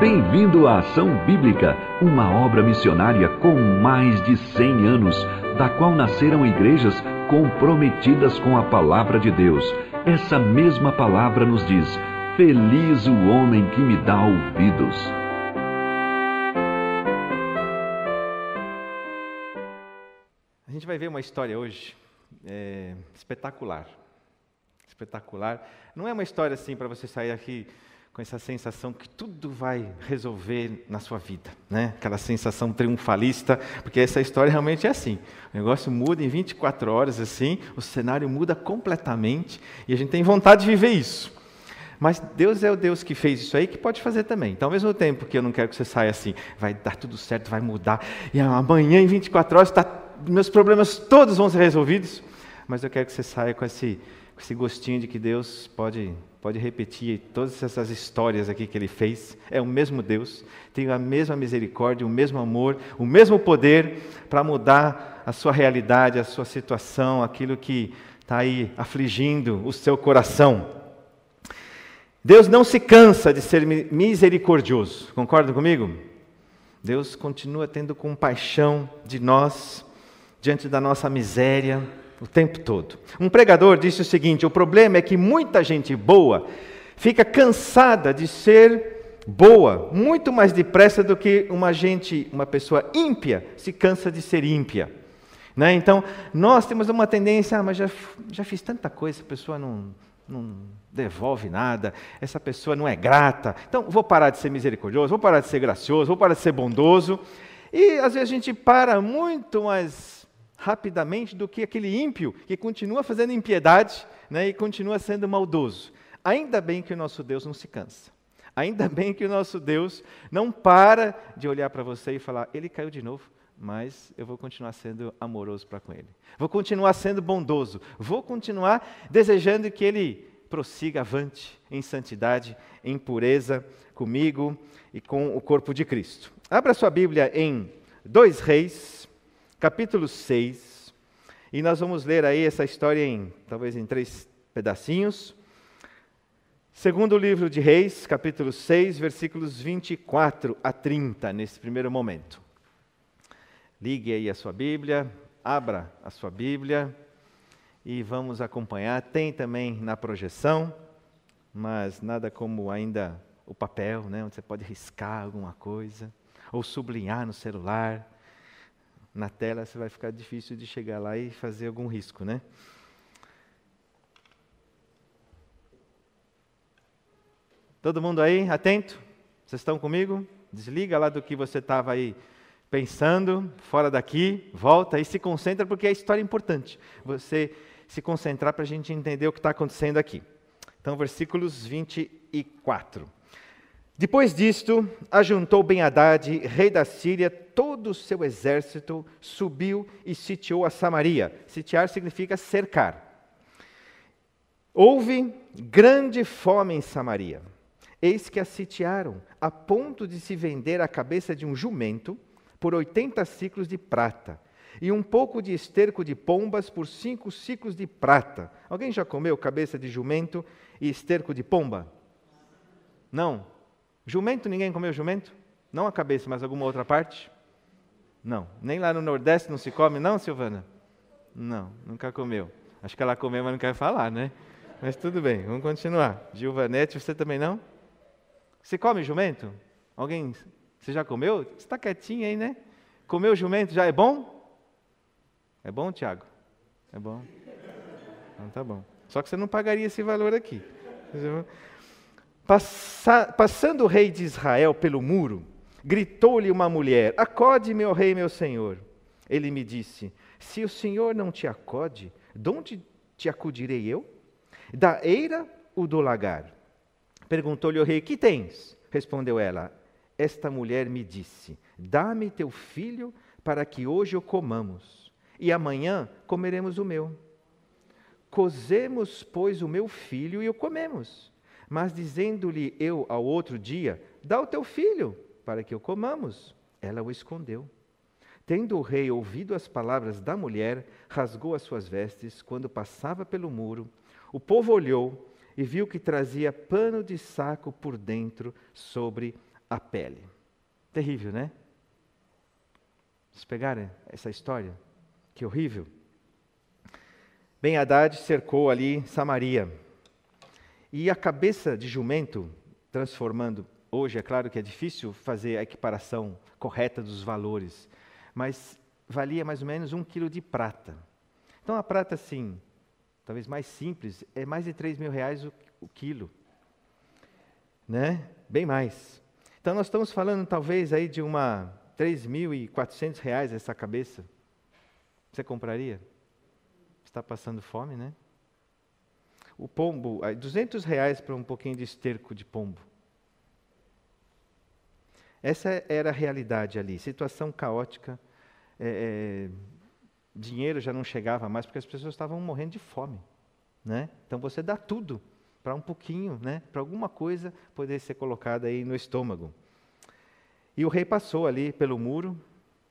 Bem-vindo à Ação Bíblica, uma obra missionária com mais de 100 anos, da qual nasceram igrejas comprometidas com a palavra de Deus. Essa mesma palavra nos diz: Feliz o homem que me dá ouvidos. A gente vai ver uma história hoje é, espetacular. Espetacular. Não é uma história assim para você sair aqui com essa sensação que tudo vai resolver na sua vida, né? Aquela sensação triunfalista, porque essa história realmente é assim. O negócio muda em 24 horas assim, o cenário muda completamente e a gente tem vontade de viver isso. Mas Deus é o Deus que fez isso aí, que pode fazer também. Então, ao mesmo tempo que eu não quero que você saia assim, vai dar tudo certo, vai mudar, e amanhã em 24 horas tá, meus problemas todos vão ser resolvidos, mas eu quero que você saia com esse, com esse gostinho de que Deus pode pode repetir todas essas histórias aqui que ele fez. É o mesmo Deus, tem a mesma misericórdia, o mesmo amor, o mesmo poder para mudar a sua realidade, a sua situação, aquilo que está aí afligindo o seu coração. Deus não se cansa de ser misericordioso, concorda comigo? Deus continua tendo compaixão de nós, diante da nossa miséria, o tempo todo. Um pregador disse o seguinte: o problema é que muita gente boa fica cansada de ser boa muito mais depressa do que uma gente, uma pessoa ímpia se cansa de ser ímpia. Né? Então, nós temos uma tendência, ah, mas já, já fiz tanta coisa, a pessoa não, não devolve nada, essa pessoa não é grata, então vou parar de ser misericordioso, vou parar de ser gracioso, vou parar de ser bondoso. E às vezes a gente para muito mais rapidamente do que aquele ímpio que continua fazendo impiedade né, e continua sendo maldoso. Ainda bem que o nosso Deus não se cansa. Ainda bem que o nosso Deus não para de olhar para você e falar: Ele caiu de novo, mas eu vou continuar sendo amoroso para com Ele. Vou continuar sendo bondoso. Vou continuar desejando que Ele prossiga avante em santidade, em pureza comigo e com o corpo de Cristo. Abra sua Bíblia em 2 Reis, capítulo 6, e nós vamos ler aí essa história em talvez em três pedacinhos. Segundo livro de Reis, capítulo 6, versículos 24 a 30, nesse primeiro momento. Ligue aí a sua Bíblia, abra a sua Bíblia e vamos acompanhar. Tem também na projeção, mas nada como ainda o papel, né, onde você pode riscar alguma coisa, ou sublinhar no celular na tela, você vai ficar difícil de chegar lá e fazer algum risco, né? Todo mundo aí, atento? Vocês estão comigo? Desliga lá do que você estava aí pensando, fora daqui, volta e se concentra, porque a história é importante. Você se concentrar para a gente entender o que está acontecendo aqui. Então, versículos 24. Depois disto, ajuntou Ben-Hadad, rei da Síria, todo o seu exército, subiu e sitiou a Samaria. Sitiar significa cercar. Houve grande fome em Samaria. Eis que a sitiaram, a ponto de se vender a cabeça de um jumento por 80 ciclos de prata, e um pouco de esterco de pombas por cinco ciclos de prata. Alguém já comeu cabeça de jumento e esterco de pomba? Não? Jumento, ninguém comeu jumento? Não a cabeça, mas alguma outra parte? Não. Nem lá no Nordeste não se come, não, Silvana? Não, nunca comeu. Acho que ela comeu, mas não quer falar, né? Mas tudo bem, vamos continuar. Gilvanete, você também não? Você come jumento? Alguém, você já comeu? Você está quietinho aí, né? Comeu jumento já é bom? É bom, Tiago? É bom? Então tá bom. Só que você não pagaria esse valor aqui. Passa, passando o rei de Israel pelo muro, gritou-lhe uma mulher: Acode, meu rei, meu senhor. Ele me disse: Se o senhor não te acode, de onde te acudirei eu? Da eira ou do lagar? Perguntou-lhe o rei: Que tens? Respondeu ela: Esta mulher me disse: Dá-me teu filho para que hoje o comamos, e amanhã comeremos o meu. Cozemos, pois, o meu filho e o comemos. Mas dizendo-lhe eu ao outro dia: Dá o teu filho, para que o comamos. Ela o escondeu. Tendo o rei ouvido as palavras da mulher, rasgou as suas vestes quando passava pelo muro. O povo olhou e viu que trazia pano de saco por dentro sobre a pele. Terrível, né? Vocês pegaram essa história? Que horrível. Ben Haddad cercou ali Samaria. E a cabeça de jumento, transformando, hoje é claro que é difícil fazer a equiparação correta dos valores, mas valia mais ou menos um quilo de prata. Então a prata, assim, talvez mais simples, é mais de 3 mil reais o, o quilo. Né? Bem mais. Então nós estamos falando talvez aí de uma 3.400 reais essa cabeça. Você compraria? Está passando fome, né? O pombo, 200 reais para um pouquinho de esterco de pombo. Essa era a realidade ali, situação caótica. É, é, dinheiro já não chegava mais porque as pessoas estavam morrendo de fome. Né? Então você dá tudo para um pouquinho, né? para alguma coisa poder ser colocada aí no estômago. E o rei passou ali pelo muro,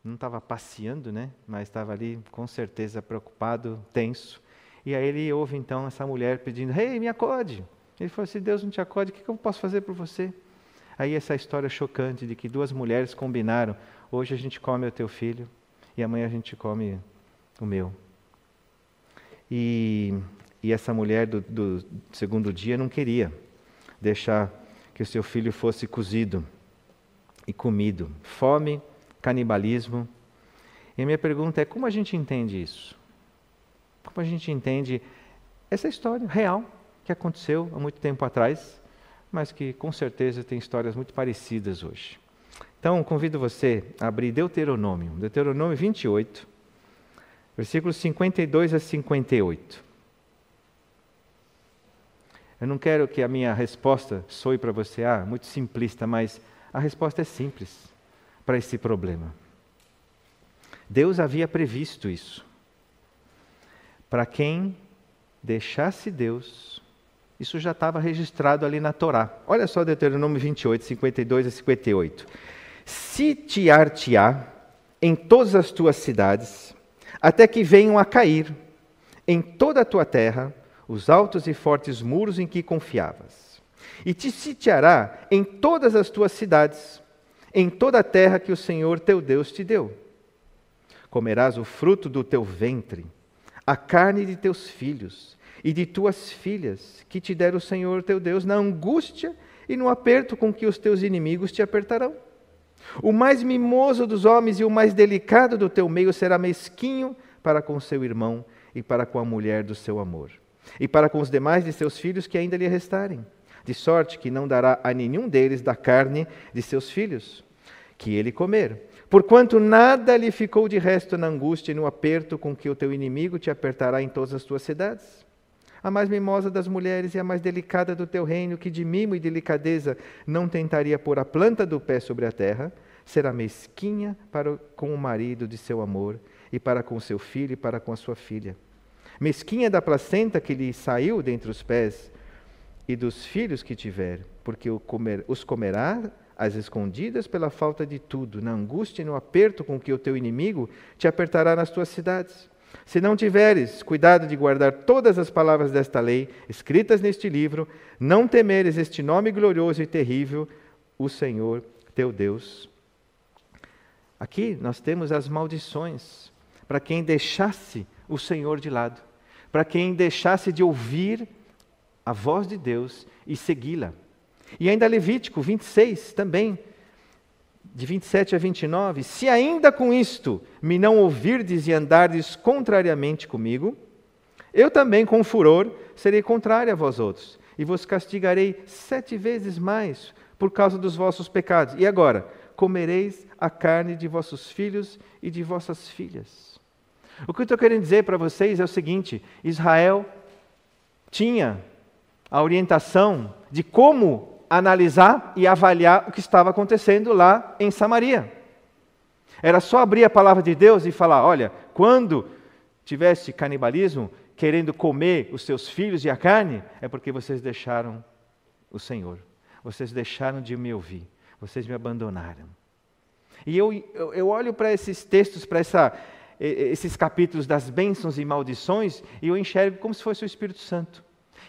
não estava passeando, né? mas estava ali com certeza preocupado, tenso. E aí ele ouve então essa mulher pedindo: Rei, hey, me acode. Ele falou: Se Deus não te acode, o que eu posso fazer por você? Aí essa história chocante de que duas mulheres combinaram: hoje a gente come o teu filho e amanhã a gente come o meu. E, e essa mulher do, do segundo dia não queria deixar que o seu filho fosse cozido e comido. Fome, canibalismo. E a minha pergunta é: como a gente entende isso? Como a gente entende essa história real que aconteceu há muito tempo atrás mas que com certeza tem histórias muito parecidas hoje. Então, convido você a abrir Deuteronômio, Deuteronômio 28, versículos 52 a 58. Eu não quero que a minha resposta soe para você, ah, muito simplista, mas a resposta é simples para esse problema. Deus havia previsto isso. Para quem deixasse Deus, isso já estava registrado ali na Torá. Olha só Deuteronômio 28, 52 a 58. Sitiar-te-á em todas as tuas cidades, até que venham a cair em toda a tua terra os altos e fortes muros em que confiavas. E te sitiará em todas as tuas cidades, em toda a terra que o Senhor teu Deus te deu. Comerás o fruto do teu ventre, a carne de teus filhos, e de tuas filhas, que te der o Senhor teu Deus, na angústia e no aperto com que os teus inimigos te apertarão. O mais mimoso dos homens e o mais delicado do teu meio será mesquinho para com seu irmão e para com a mulher do seu amor, e para com os demais de seus filhos que ainda lhe restarem, de sorte que não dará a nenhum deles da carne de seus filhos, que ele comer. Porquanto nada lhe ficou de resto na angústia e no aperto com que o teu inimigo te apertará em todas as tuas cidades a mais mimosa das mulheres e a mais delicada do teu reino, que de mimo e delicadeza não tentaria pôr a planta do pé sobre a terra, será mesquinha para com o marido de seu amor, e para com seu filho e para com a sua filha. Mesquinha da placenta que lhe saiu dentre os pés, e dos filhos que tiver, porque os comerá às escondidas pela falta de tudo, na angústia e no aperto com que o teu inimigo te apertará nas tuas cidades. Se não tiveres cuidado de guardar todas as palavras desta lei, escritas neste livro, não temeres este nome glorioso e terrível, o Senhor teu Deus. Aqui nós temos as maldições para quem deixasse o Senhor de lado, para quem deixasse de ouvir a voz de Deus e segui-la. E ainda Levítico 26 também de 27 a 29, se ainda com isto me não ouvirdes e andardes contrariamente comigo, eu também com furor serei contrário a vós outros, e vos castigarei sete vezes mais por causa dos vossos pecados. E agora, comereis a carne de vossos filhos e de vossas filhas. O que eu estou querendo dizer para vocês é o seguinte: Israel tinha a orientação de como analisar e avaliar o que estava acontecendo lá em Samaria. Era só abrir a palavra de Deus e falar: olha, quando tivesse canibalismo, querendo comer os seus filhos e a carne, é porque vocês deixaram o Senhor, vocês deixaram de me ouvir, vocês me abandonaram. E eu, eu, eu olho para esses textos, para essa, esses capítulos das bênçãos e maldições, e eu enxergo como se fosse o Espírito Santo,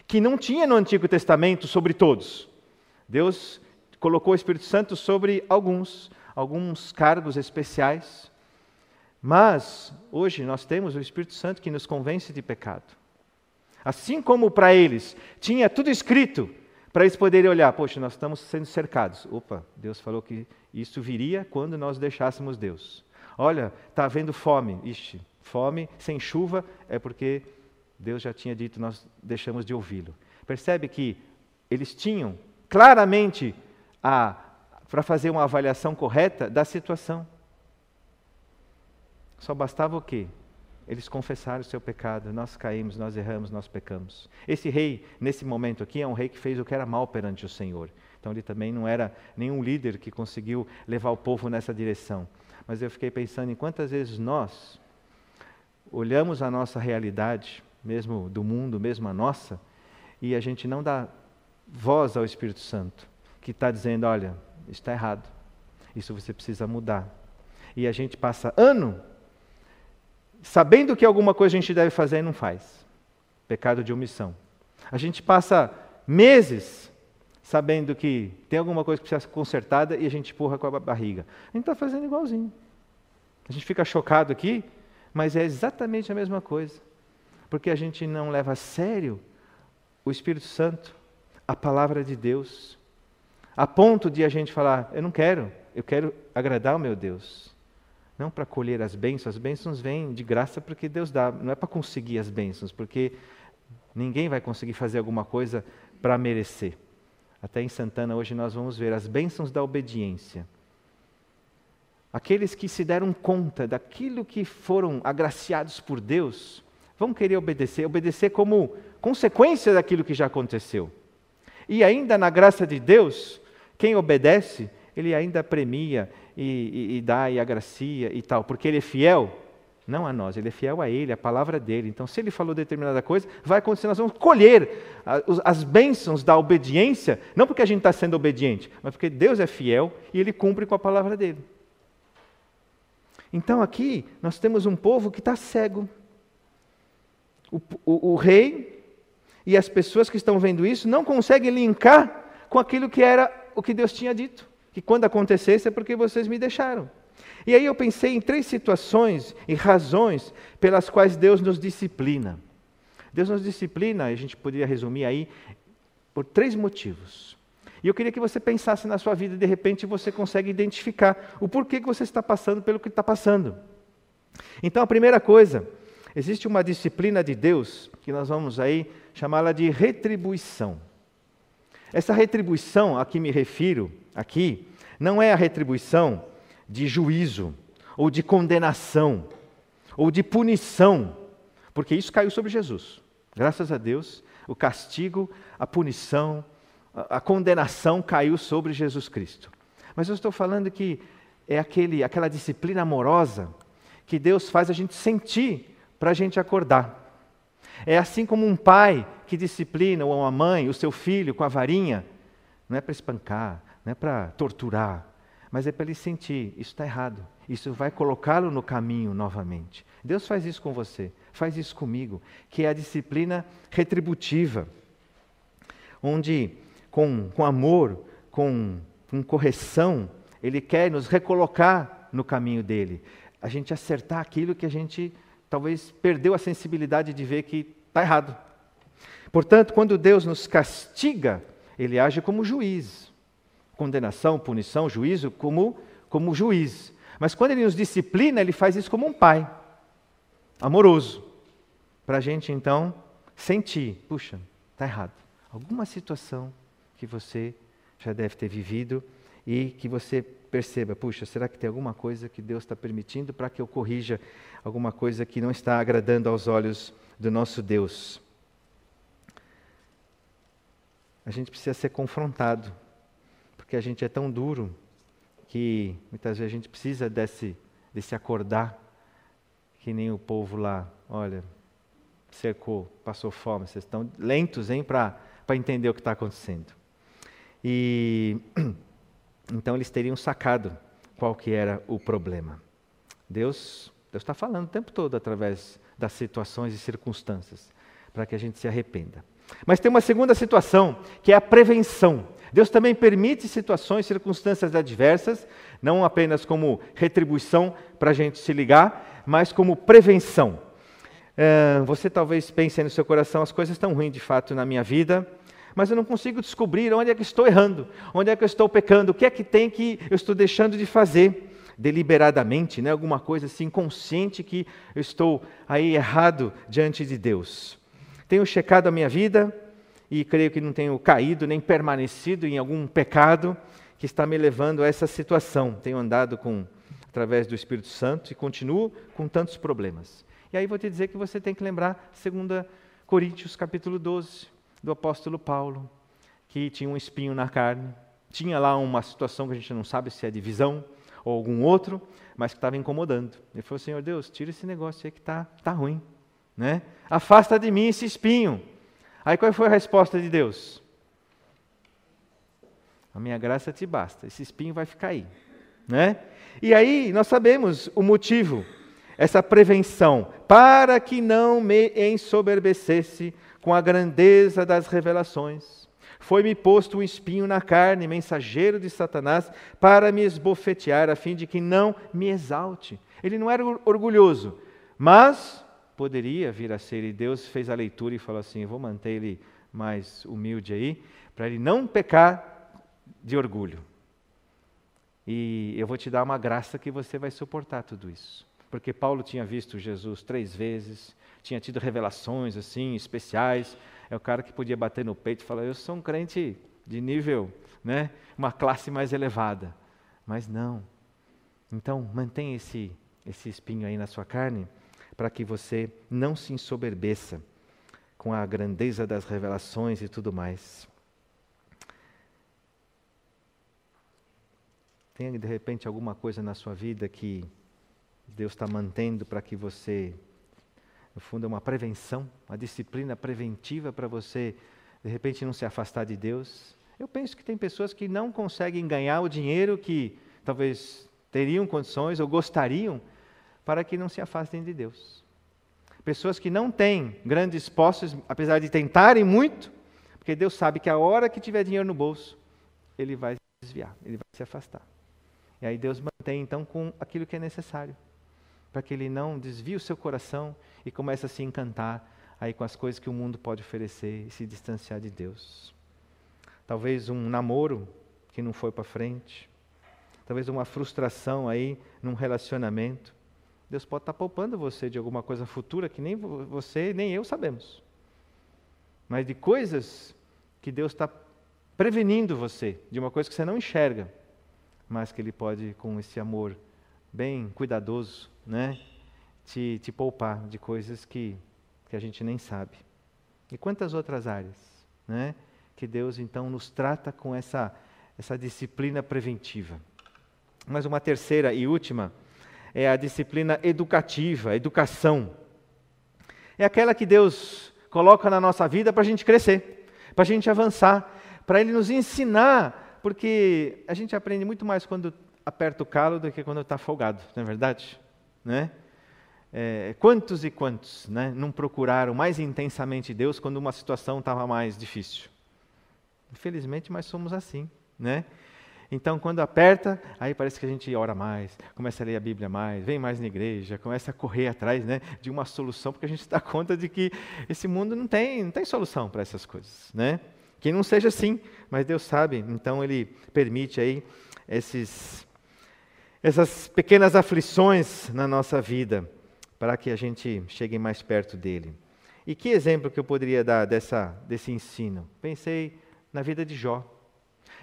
que não tinha no Antigo Testamento sobre todos. Deus colocou o Espírito Santo sobre alguns, alguns cargos especiais. Mas hoje nós temos o Espírito Santo que nos convence de pecado. Assim como para eles tinha tudo escrito, para eles poderem olhar, poxa, nós estamos sendo cercados. Opa, Deus falou que isso viria quando nós deixássemos Deus. Olha, está havendo fome. Ixi, fome sem chuva é porque Deus já tinha dito, nós deixamos de ouvi-lo. Percebe que eles tinham claramente para fazer uma avaliação correta da situação. Só bastava o quê? Eles confessaram o seu pecado, nós caímos, nós erramos, nós pecamos. Esse rei, nesse momento aqui, é um rei que fez o que era mal perante o Senhor. Então ele também não era nenhum líder que conseguiu levar o povo nessa direção. Mas eu fiquei pensando em quantas vezes nós olhamos a nossa realidade, mesmo do mundo, mesmo a nossa, e a gente não dá voz ao Espírito Santo, que está dizendo: olha, está errado, isso você precisa mudar. E a gente passa ano sabendo que alguma coisa a gente deve fazer e não faz. Pecado de omissão. A gente passa meses sabendo que tem alguma coisa que precisa ser consertada e a gente empurra com a barriga. A gente está fazendo igualzinho. A gente fica chocado aqui, mas é exatamente a mesma coisa. Porque a gente não leva a sério o Espírito Santo, a palavra de Deus, a ponto de a gente falar: eu não quero, eu quero agradar o meu Deus. Não para colher as bênçãos, as bênçãos vêm de graça porque Deus dá, não é para conseguir as bênçãos, porque ninguém vai conseguir fazer alguma coisa para merecer. Até em Santana hoje nós vamos ver as bênçãos da obediência. Aqueles que se deram conta daquilo que foram agraciados por Deus, vão querer obedecer, obedecer como consequência daquilo que já aconteceu. E ainda na graça de Deus, quem obedece, ele ainda premia e, e, e dá e agracia e tal, porque ele é fiel, não a nós, ele é fiel a ele, a palavra dele. Então, se ele falou determinada coisa, vai acontecer, nós vamos colher as bênçãos da obediência, não porque a gente está sendo obediente, mas porque Deus é fiel e ele cumpre com a palavra dele. Então, aqui, nós temos um povo que está cego. O, o, o rei e as pessoas que estão vendo isso não conseguem linkar com aquilo que era o que Deus tinha dito que quando acontecesse é porque vocês me deixaram. E aí eu pensei em três situações e razões pelas quais Deus nos disciplina. Deus nos disciplina, a gente poderia resumir aí, por três motivos. E eu queria que você pensasse na sua vida e de repente você consegue identificar o porquê que você está passando pelo que está passando. Então a primeira coisa, existe uma disciplina de Deus que nós vamos aí chamá-la de retribuição. Essa retribuição a que me refiro aqui não é a retribuição de juízo, ou de condenação, ou de punição, porque isso caiu sobre Jesus. Graças a Deus, o castigo, a punição, a condenação caiu sobre Jesus Cristo. Mas eu estou falando que é aquele, aquela disciplina amorosa que Deus faz a gente sentir para a gente acordar. É assim como um pai que disciplina, ou uma mãe, o seu filho com a varinha, não é para espancar, não é para torturar, mas é para ele sentir: isso está errado, isso vai colocá-lo no caminho novamente. Deus faz isso com você, faz isso comigo, que é a disciplina retributiva, onde com, com amor, com, com correção, Ele quer nos recolocar no caminho dele, a gente acertar aquilo que a gente talvez perdeu a sensibilidade de ver que está errado. Portanto, quando Deus nos castiga, Ele age como juiz condenação, punição, juízo, como, como juiz. Mas quando ele nos disciplina, ele faz isso como um pai, amoroso, para a gente então sentir: puxa, está errado. Alguma situação que você já deve ter vivido e que você perceba: puxa, será que tem alguma coisa que Deus está permitindo para que eu corrija alguma coisa que não está agradando aos olhos do nosso Deus? A gente precisa ser confrontado porque a gente é tão duro que muitas vezes a gente precisa desse, desse acordar, que nem o povo lá, olha, cercou, passou fome, vocês estão lentos hein, para entender o que está acontecendo. E então eles teriam sacado qual que era o problema. Deus Deus está falando o tempo todo através das situações e circunstâncias para que a gente se arrependa. Mas tem uma segunda situação, que é a prevenção. Deus também permite situações, circunstâncias adversas, não apenas como retribuição para a gente se ligar, mas como prevenção. É, você talvez pense no seu coração, as coisas estão ruins de fato na minha vida, mas eu não consigo descobrir onde é que estou errando, onde é que eu estou pecando, o que é que tem que eu estou deixando de fazer deliberadamente, né? alguma coisa assim consciente que eu estou aí errado diante de Deus. Tenho checado a minha vida e creio que não tenho caído nem permanecido em algum pecado que está me levando a essa situação. Tenho andado com através do Espírito Santo e continuo com tantos problemas. E aí vou te dizer que você tem que lembrar 2 Coríntios capítulo 12, do apóstolo Paulo, que tinha um espinho na carne, tinha lá uma situação que a gente não sabe se é divisão ou algum outro, mas que estava incomodando. Ele falou: Senhor Deus, tira esse negócio aí que está tá ruim. Né? Afasta de mim esse espinho. Aí qual foi a resposta de Deus? A minha graça te basta, esse espinho vai ficar aí. Né? E aí nós sabemos o motivo essa prevenção, para que não me ensoberbecesse com a grandeza das revelações. Foi-me posto um espinho na carne, mensageiro de Satanás, para me esbofetear, a fim de que não me exalte. Ele não era orgulhoso, mas poderia vir a ser, e Deus fez a leitura e falou assim: vou manter ele mais humilde aí, para ele não pecar de orgulho. E eu vou te dar uma graça que você vai suportar tudo isso porque Paulo tinha visto Jesus três vezes, tinha tido revelações assim especiais. É o cara que podia bater no peito e falar: Eu sou um crente de nível, né, uma classe mais elevada. Mas não. Então, mantenha esse, esse espinho aí na sua carne, para que você não se ensoberbeça com a grandeza das revelações e tudo mais. Tem de repente alguma coisa na sua vida que Deus está mantendo para que você, no fundo, é uma prevenção, uma disciplina preventiva para você, de repente, não se afastar de Deus. Eu penso que tem pessoas que não conseguem ganhar o dinheiro que talvez teriam condições ou gostariam para que não se afastem de Deus. Pessoas que não têm grandes posses, apesar de tentarem muito, porque Deus sabe que a hora que tiver dinheiro no bolso, ele vai desviar, ele vai se afastar. E aí Deus mantém então com aquilo que é necessário para que ele não desvie o seu coração e comece a se encantar aí com as coisas que o mundo pode oferecer e se distanciar de Deus. Talvez um namoro que não foi para frente, talvez uma frustração aí num relacionamento. Deus pode estar tá poupando você de alguma coisa futura que nem você nem eu sabemos. Mas de coisas que Deus está prevenindo você, de uma coisa que você não enxerga, mas que Ele pode, com esse amor bem cuidadoso, né, te, te poupar de coisas que, que a gente nem sabe. E quantas outras áreas, né, que Deus então nos trata com essa, essa disciplina preventiva. Mas uma terceira e última é a disciplina educativa, educação. É aquela que Deus coloca na nossa vida para a gente crescer, para a gente avançar, para Ele nos ensinar, porque a gente aprende muito mais quando aperta o calo do que quando está folgado, não é verdade? Né? É, quantos e quantos né, não procuraram mais intensamente Deus quando uma situação estava mais difícil? Infelizmente, mas somos assim, né? Então, quando aperta, aí parece que a gente ora mais, começa a ler a Bíblia mais, vem mais na igreja, começa a correr atrás né, de uma solução, porque a gente dá conta de que esse mundo não tem, não tem solução para essas coisas. Né? Que não seja assim, mas Deus sabe, então Ele permite aí esses essas pequenas aflições na nossa vida, para que a gente chegue mais perto dele. E que exemplo que eu poderia dar dessa, desse ensino? Pensei na vida de Jó.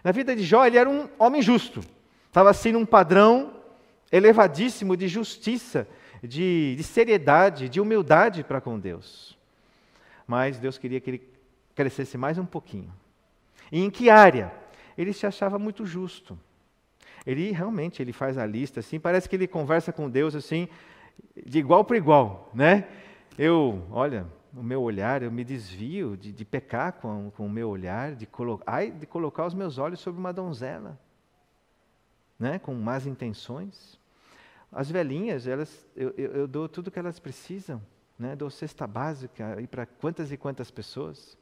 Na vida de Jó, ele era um homem justo, estava assim num padrão elevadíssimo de justiça, de, de seriedade, de humildade para com Deus. Mas Deus queria que ele crescesse mais um pouquinho. E em que área? Ele se achava muito justo. Ele realmente ele faz a lista assim, parece que ele conversa com Deus assim, de igual para igual, né? Eu, olha, o meu olhar, eu me desvio de, de pecar com, com o meu olhar, de, colo ai, de colocar os meus olhos sobre uma donzela, né? com más intenções. As velhinhas, elas, eu, eu, eu dou tudo que elas precisam, né? dou cesta básica para quantas e quantas pessoas,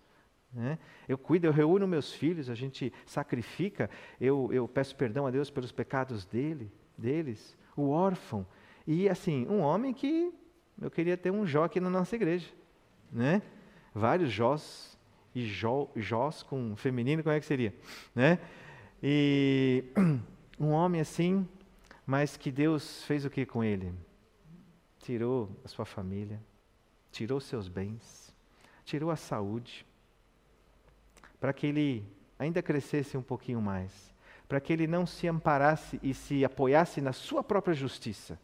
Né? Eu cuido, eu reúno meus filhos, a gente sacrifica, eu, eu peço perdão a Deus pelos pecados dele, deles, o órfão. E assim, um homem que eu queria ter um Jó aqui na nossa igreja. Né? Vários Jós, e Jó, Jós com feminino, como é que seria? Né? E um homem assim, mas que Deus fez o que com ele? Tirou a sua família, tirou seus bens, tirou a saúde, para que ele ainda crescesse um pouquinho mais, para que ele não se amparasse e se apoiasse na sua própria justiça,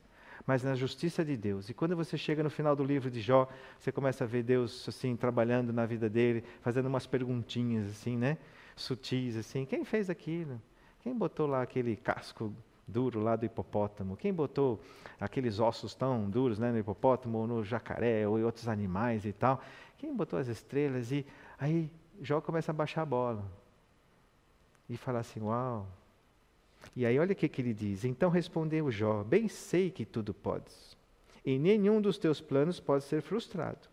mas na justiça de Deus. E quando você chega no final do livro de Jó, você começa a ver Deus assim trabalhando na vida dele, fazendo umas perguntinhas assim, né? Sutis assim. Quem fez aquilo? Quem botou lá aquele casco duro lá do hipopótamo? Quem botou aqueles ossos tão duros, né, no hipopótamo ou no jacaré ou em outros animais e tal? Quem botou as estrelas e aí Jó começa a baixar a bola e fala assim: Uau. E aí, olha o que, que ele diz. Então respondeu Jó: Bem sei que tudo podes, e nenhum dos teus planos pode ser frustrado.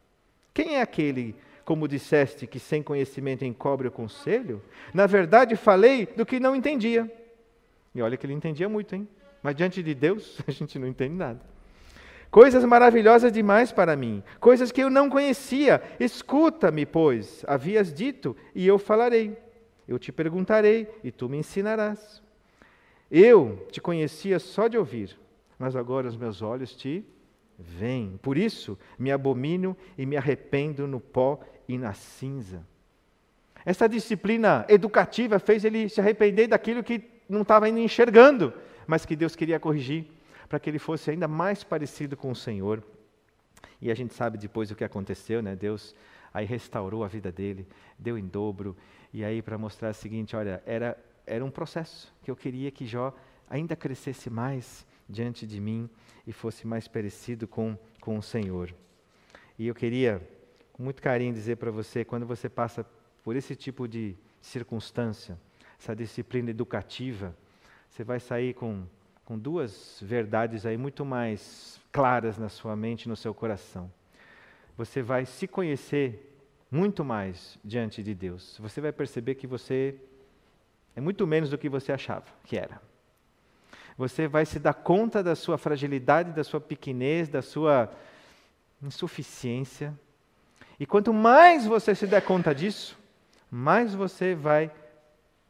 Quem é aquele, como disseste, que sem conhecimento encobre o conselho? Na verdade, falei do que não entendia. E olha que ele entendia muito, hein? Mas diante de Deus, a gente não entende nada. Coisas maravilhosas demais para mim, coisas que eu não conhecia. Escuta-me, pois, havias dito, e eu falarei. Eu te perguntarei, e tu me ensinarás. Eu te conhecia só de ouvir, mas agora os meus olhos te veem. Por isso me abomino e me arrependo no pó e na cinza. Essa disciplina educativa fez ele se arrepender daquilo que não estava ainda enxergando, mas que Deus queria corrigir para que ele fosse ainda mais parecido com o Senhor. E a gente sabe depois o que aconteceu, né? Deus aí restaurou a vida dele, deu em dobro, e aí para mostrar o seguinte, olha, era era um processo que eu queria que Jó ainda crescesse mais diante de mim e fosse mais parecido com com o Senhor. E eu queria com muito carinho dizer para você, quando você passa por esse tipo de circunstância, essa disciplina educativa, você vai sair com com duas verdades aí muito mais claras na sua mente, no seu coração. Você vai se conhecer muito mais diante de Deus. Você vai perceber que você é muito menos do que você achava que era. Você vai se dar conta da sua fragilidade, da sua pequenez, da sua insuficiência. E quanto mais você se der conta disso, mais você vai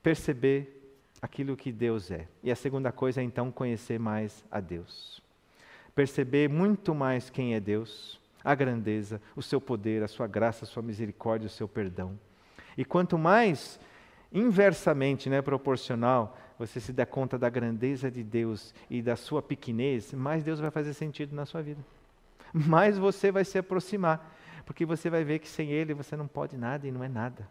perceber aquilo que Deus é. E a segunda coisa é então conhecer mais a Deus. Perceber muito mais quem é Deus, a grandeza, o seu poder, a sua graça, a sua misericórdia, o seu perdão. E quanto mais inversamente, né, proporcional, você se der conta da grandeza de Deus e da sua pequenez, mais Deus vai fazer sentido na sua vida. Mais você vai se aproximar, porque você vai ver que sem Ele você não pode nada e não é nada.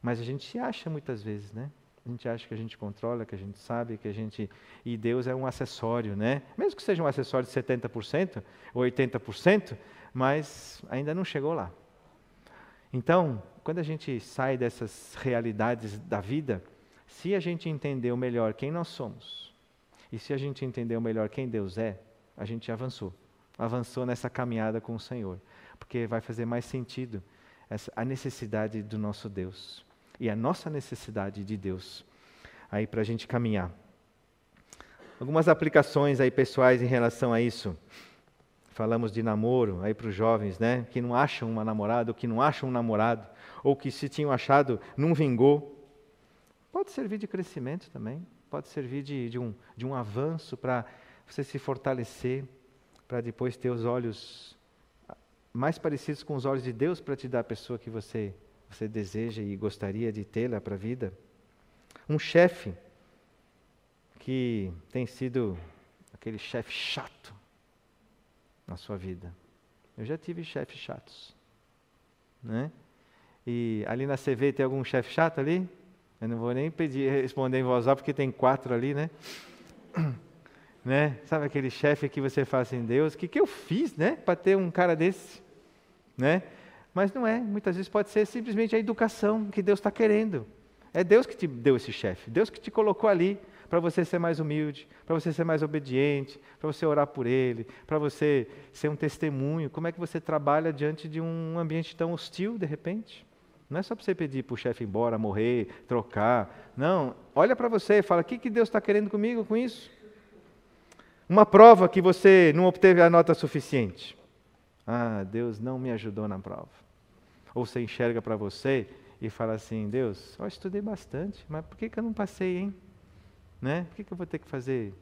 Mas a gente se acha muitas vezes, né? A gente acha que a gente controla, que a gente sabe, que a gente. E Deus é um acessório, né? Mesmo que seja um acessório de 70% ou 80%, mas ainda não chegou lá. Então, quando a gente sai dessas realidades da vida, se a gente entendeu melhor quem nós somos, e se a gente entendeu melhor quem Deus é, a gente avançou. Avançou nessa caminhada com o Senhor. Porque vai fazer mais sentido essa, a necessidade do nosso Deus e a nossa necessidade de Deus aí para a gente caminhar. Algumas aplicações aí pessoais em relação a isso. Falamos de namoro aí para os jovens, né? Que não acham uma namorada, ou que não acham um namorado, ou que se tinham achado não vingou. Pode servir de crescimento também, pode servir de, de um, de um avanço para você se fortalecer, para depois ter os olhos mais parecidos com os olhos de Deus para te dar a pessoa que você você deseja e gostaria de tê-la para a vida? Um chefe que tem sido aquele chefe chato na sua vida. Eu já tive chefes chatos. Né? E ali na CV tem algum chefe chato ali? Eu não vou nem pedir responder em voz alta, porque tem quatro ali, né? né? Sabe aquele chefe que você fala assim, Deus, o que, que eu fiz, né? Para ter um cara desse, né? Mas não é. Muitas vezes pode ser simplesmente a educação que Deus está querendo. É Deus que te deu esse chefe. Deus que te colocou ali para você ser mais humilde, para você ser mais obediente, para você orar por ele, para você ser um testemunho. Como é que você trabalha diante de um ambiente tão hostil, de repente? Não é só para você pedir para o chefe ir embora, morrer, trocar. Não, olha para você e fala: o que, que Deus está querendo comigo com isso? Uma prova que você não obteve a nota suficiente. Ah, Deus não me ajudou na prova. Ou você enxerga para você e fala assim: Deus, eu estudei bastante, mas por que, que eu não passei, hein? Né? Por que, que eu vou ter que fazer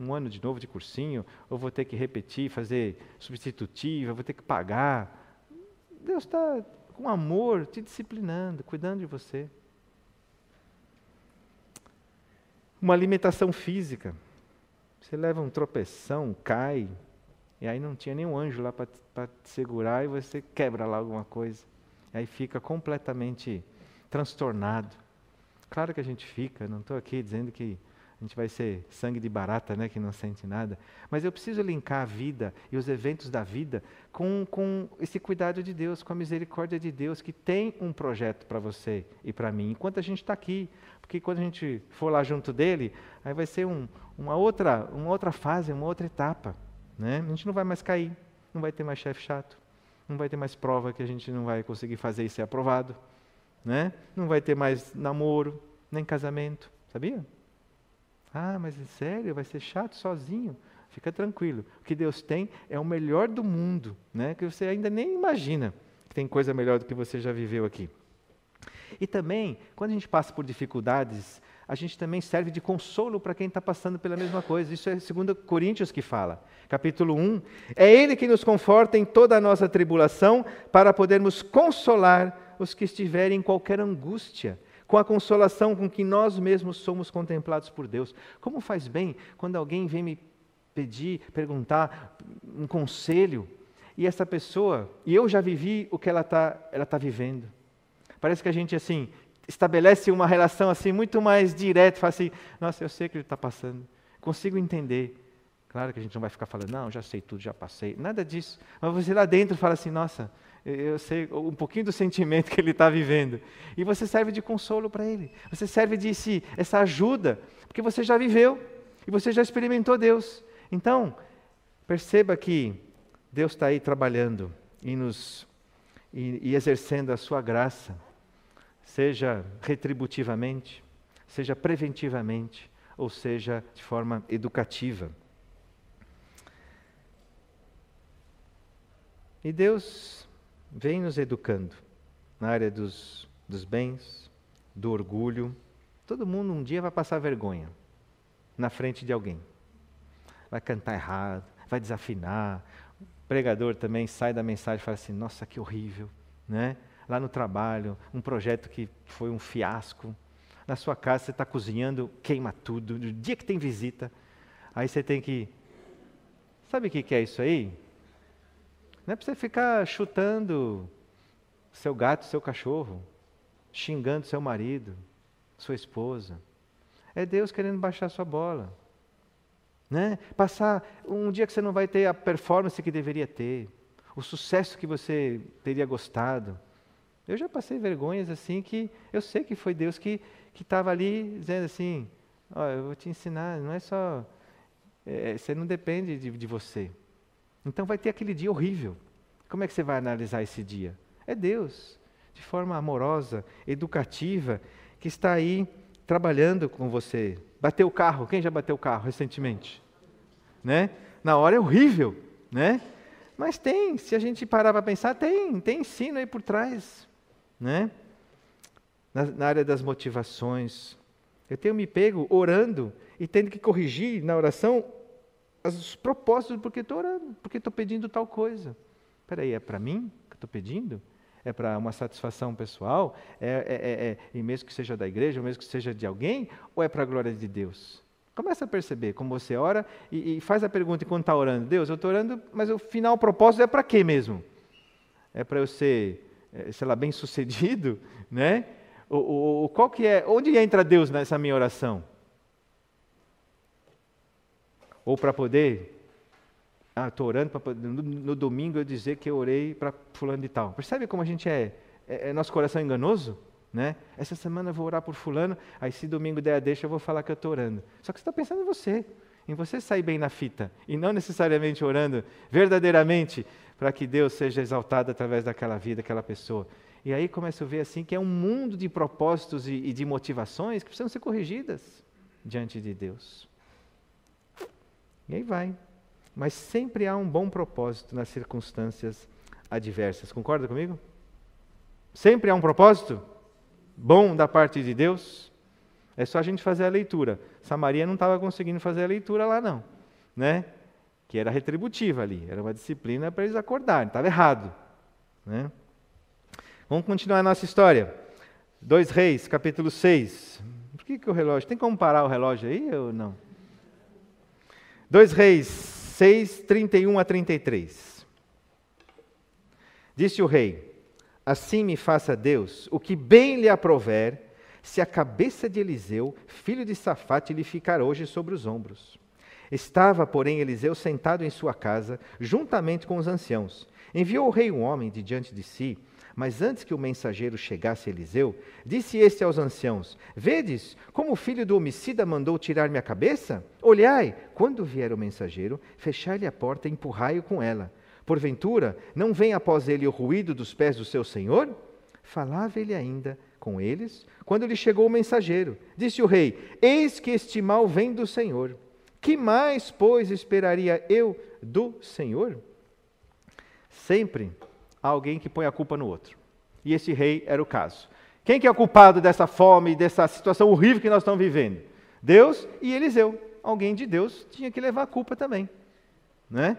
um ano de novo de cursinho? Ou vou ter que repetir, fazer substitutiva, vou ter que pagar? Deus está com amor te disciplinando, cuidando de você. Uma alimentação física. Você leva um tropeção, cai, e aí não tinha nenhum anjo lá para te segurar e você quebra lá alguma coisa. Aí fica completamente transtornado. Claro que a gente fica, não estou aqui dizendo que a gente vai ser sangue de barata, né, que não sente nada. Mas eu preciso linkar a vida e os eventos da vida com, com esse cuidado de Deus, com a misericórdia de Deus, que tem um projeto para você e para mim, enquanto a gente está aqui. Porque quando a gente for lá junto dele, aí vai ser um, uma, outra, uma outra fase, uma outra etapa. Né? A gente não vai mais cair, não vai ter mais chefe chato, não vai ter mais prova que a gente não vai conseguir fazer e ser aprovado. Né? Não vai ter mais namoro, nem casamento. Sabia? Ah, mas é sério, vai ser chato sozinho. Fica tranquilo. O que Deus tem é o melhor do mundo, né? que você ainda nem imagina que tem coisa melhor do que você já viveu aqui. E também, quando a gente passa por dificuldades, a gente também serve de consolo para quem está passando pela mesma coisa. Isso é 2 Coríntios que fala. Capítulo 1. É Ele que nos conforta em toda a nossa tribulação, para podermos consolar os que estiverem em qualquer angústia com a consolação com que nós mesmos somos contemplados por Deus. Como faz bem quando alguém vem me pedir, perguntar um conselho, e essa pessoa, e eu já vivi o que ela está ela tá vivendo. Parece que a gente, assim, estabelece uma relação assim muito mais direta, fala assim, nossa, eu sei o que ele está passando, consigo entender. Claro que a gente não vai ficar falando, não, já sei tudo, já passei, nada disso. Mas você lá dentro fala assim, nossa, eu sei um pouquinho do sentimento que ele está vivendo. E você serve de consolo para ele. Você serve de si, essa ajuda, porque você já viveu e você já experimentou Deus. Então, perceba que Deus está aí trabalhando e nos e, e exercendo a sua graça, seja retributivamente, seja preventivamente, ou seja de forma educativa. E Deus vem nos educando na área dos, dos bens, do orgulho. Todo mundo um dia vai passar vergonha na frente de alguém. Vai cantar errado, vai desafinar. O pregador também sai da mensagem e fala assim: Nossa, que horrível. Né? Lá no trabalho, um projeto que foi um fiasco. Na sua casa, você está cozinhando, queima tudo. No dia que tem visita, aí você tem que. Sabe o que é isso aí? Não é para você ficar chutando seu gato, seu cachorro, xingando seu marido, sua esposa. É Deus querendo baixar sua bola. Né? Passar um dia que você não vai ter a performance que deveria ter, o sucesso que você teria gostado. Eu já passei vergonhas assim que eu sei que foi Deus que estava ali dizendo assim: oh, eu vou te ensinar, não é só. É, você não depende de, de você. Então vai ter aquele dia horrível. Como é que você vai analisar esse dia? É Deus, de forma amorosa, educativa, que está aí trabalhando com você. Bateu o carro, quem já bateu o carro recentemente? Né? Na hora é horrível, né? Mas tem, se a gente parar para pensar, tem, tem ensino aí por trás, né? Na, na área das motivações. Eu tenho me pego orando e tendo que corrigir na oração os propósitos porque estou orando, porque estou pedindo tal coisa. Espera aí, é para mim que estou pedindo? É para uma satisfação pessoal? É, é, é, é, e mesmo que seja da igreja, ou mesmo que seja de alguém? Ou é para a glória de Deus? Começa a perceber como você ora e, e faz a pergunta enquanto está orando. Deus, eu estou orando, mas o final, o propósito é para quê mesmo? É para eu ser, é, sei lá, bem sucedido? Né? O, o, qual que é, onde entra Deus nessa minha oração? Ou para poder ah, estou orando para no, no, domingo eu dizer que eu orei para fulano de tal. Percebe como a gente é, é, é, nosso coração enganoso? Né? Essa semana eu vou orar por fulano, aí se domingo der a deixa eu vou falar que eu estou orando. Só que você está pensando em você, em você sair bem na fita, e não necessariamente orando verdadeiramente para que Deus seja exaltado através daquela vida, daquela pessoa. E aí começa a ver assim que é um mundo de propósitos e, e de motivações que precisam ser corrigidas diante de Deus. E aí vai. Mas sempre há um bom propósito nas circunstâncias adversas. Concorda comigo? Sempre há um propósito bom da parte de Deus. É só a gente fazer a leitura. Samaria não estava conseguindo fazer a leitura lá, não. Né? Que era retributiva ali. Era uma disciplina para eles acordarem. Estava errado. Né? Vamos continuar a nossa história. Dois Reis, capítulo 6. Por que, que o relógio? Tem como parar o relógio aí ou não? Dois Reis 6, 31 a 33. Disse o rei: Assim me faça Deus o que bem lhe aprover, se a cabeça de Eliseu, filho de Safate, lhe ficar hoje sobre os ombros. Estava, porém, Eliseu sentado em sua casa, juntamente com os anciãos. Enviou o rei um homem de diante de si, mas antes que o mensageiro chegasse a Eliseu, disse este aos anciãos: Vedes como o filho do homicida mandou tirar minha cabeça? Olhai, quando vier o mensageiro, fechai-lhe a porta e empurrai-o com ela. Porventura, não vem após ele o ruído dos pés do seu senhor? Falava ele ainda com eles, quando lhe chegou o mensageiro. Disse o rei: Eis que este mal vem do Senhor. Que mais, pois, esperaria eu do Senhor? Sempre a alguém que põe a culpa no outro. E esse rei era o caso. Quem que é o culpado dessa fome, dessa situação horrível que nós estamos vivendo? Deus e Eliseu. Alguém de Deus tinha que levar a culpa também. Né?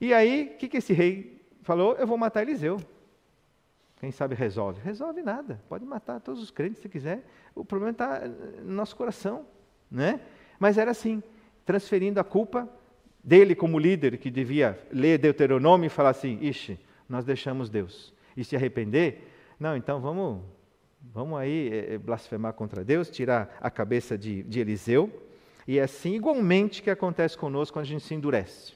E aí, o que, que esse rei falou? Eu vou matar Eliseu. Quem sabe resolve? Resolve nada. Pode matar todos os crentes se quiser. O problema está no nosso coração. Né? Mas era assim, transferindo a culpa dele como líder, que devia ler Deuteronômio e falar assim, ixi, nós deixamos Deus. E se arrepender, não, então vamos, vamos aí é, blasfemar contra Deus, tirar a cabeça de, de Eliseu. E é assim, igualmente, que acontece conosco quando a gente se endurece.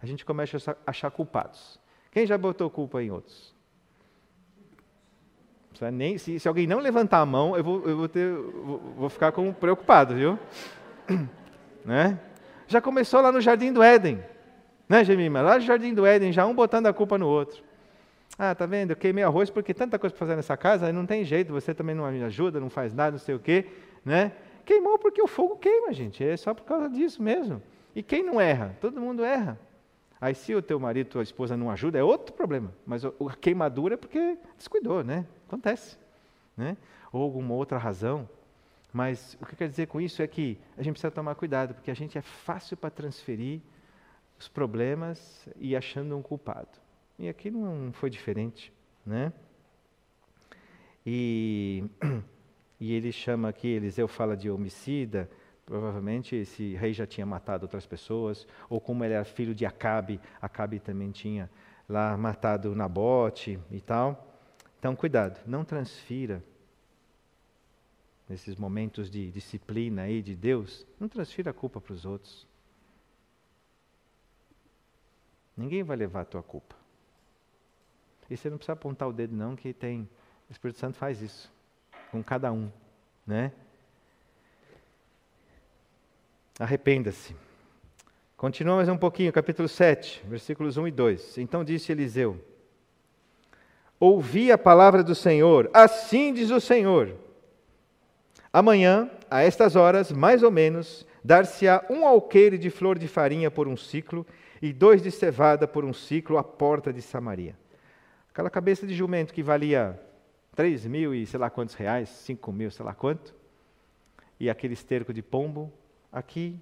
A gente começa a achar culpados. Quem já botou culpa em outros? Nem, se, se, alguém não levantar a mão, eu vou, eu vou, ter, vou, vou ficar com, preocupado, viu? né? Já começou lá no Jardim do Éden. Né, Gemima? Lá no Jardim do Éden, já um botando a culpa no outro. Ah, tá vendo? Eu queimei arroz porque tanta coisa para fazer nessa casa, não tem jeito, você também não me ajuda, não faz nada, não sei o quê, né? Queimou porque o fogo queima, gente, é só por causa disso mesmo. E quem não erra? Todo mundo erra. Aí se o teu marido, tua esposa não ajuda, é outro problema. Mas a queimadura é porque descuidou, né? Acontece. Né? Ou alguma outra razão. Mas o que eu quero dizer com isso é que a gente precisa tomar cuidado, porque a gente é fácil para transferir os problemas e achando um culpado. E aqui não foi diferente, né? E, e ele chama aqui, Eliseu fala de homicida, provavelmente esse rei já tinha matado outras pessoas, ou como ele era filho de Acabe, Acabe também tinha lá matado Nabote e tal. Então, cuidado, não transfira nesses momentos de disciplina aí de Deus, não transfira a culpa para os outros. Ninguém vai levar a tua culpa. E você não precisa apontar o dedo, não, que tem. O Espírito Santo faz isso com cada um, né? Arrependa-se. Continua mais um pouquinho, capítulo 7, versículos 1 e 2. Então disse Eliseu: Ouvi a palavra do Senhor, assim diz o Senhor. Amanhã, a estas horas, mais ou menos, dar-se-á um alqueire de flor de farinha por um ciclo e dois de cevada por um ciclo à porta de Samaria. Aquela cabeça de jumento que valia 3 mil e sei lá quantos reais, 5 mil, sei lá quanto, e aquele esterco de pombo, aqui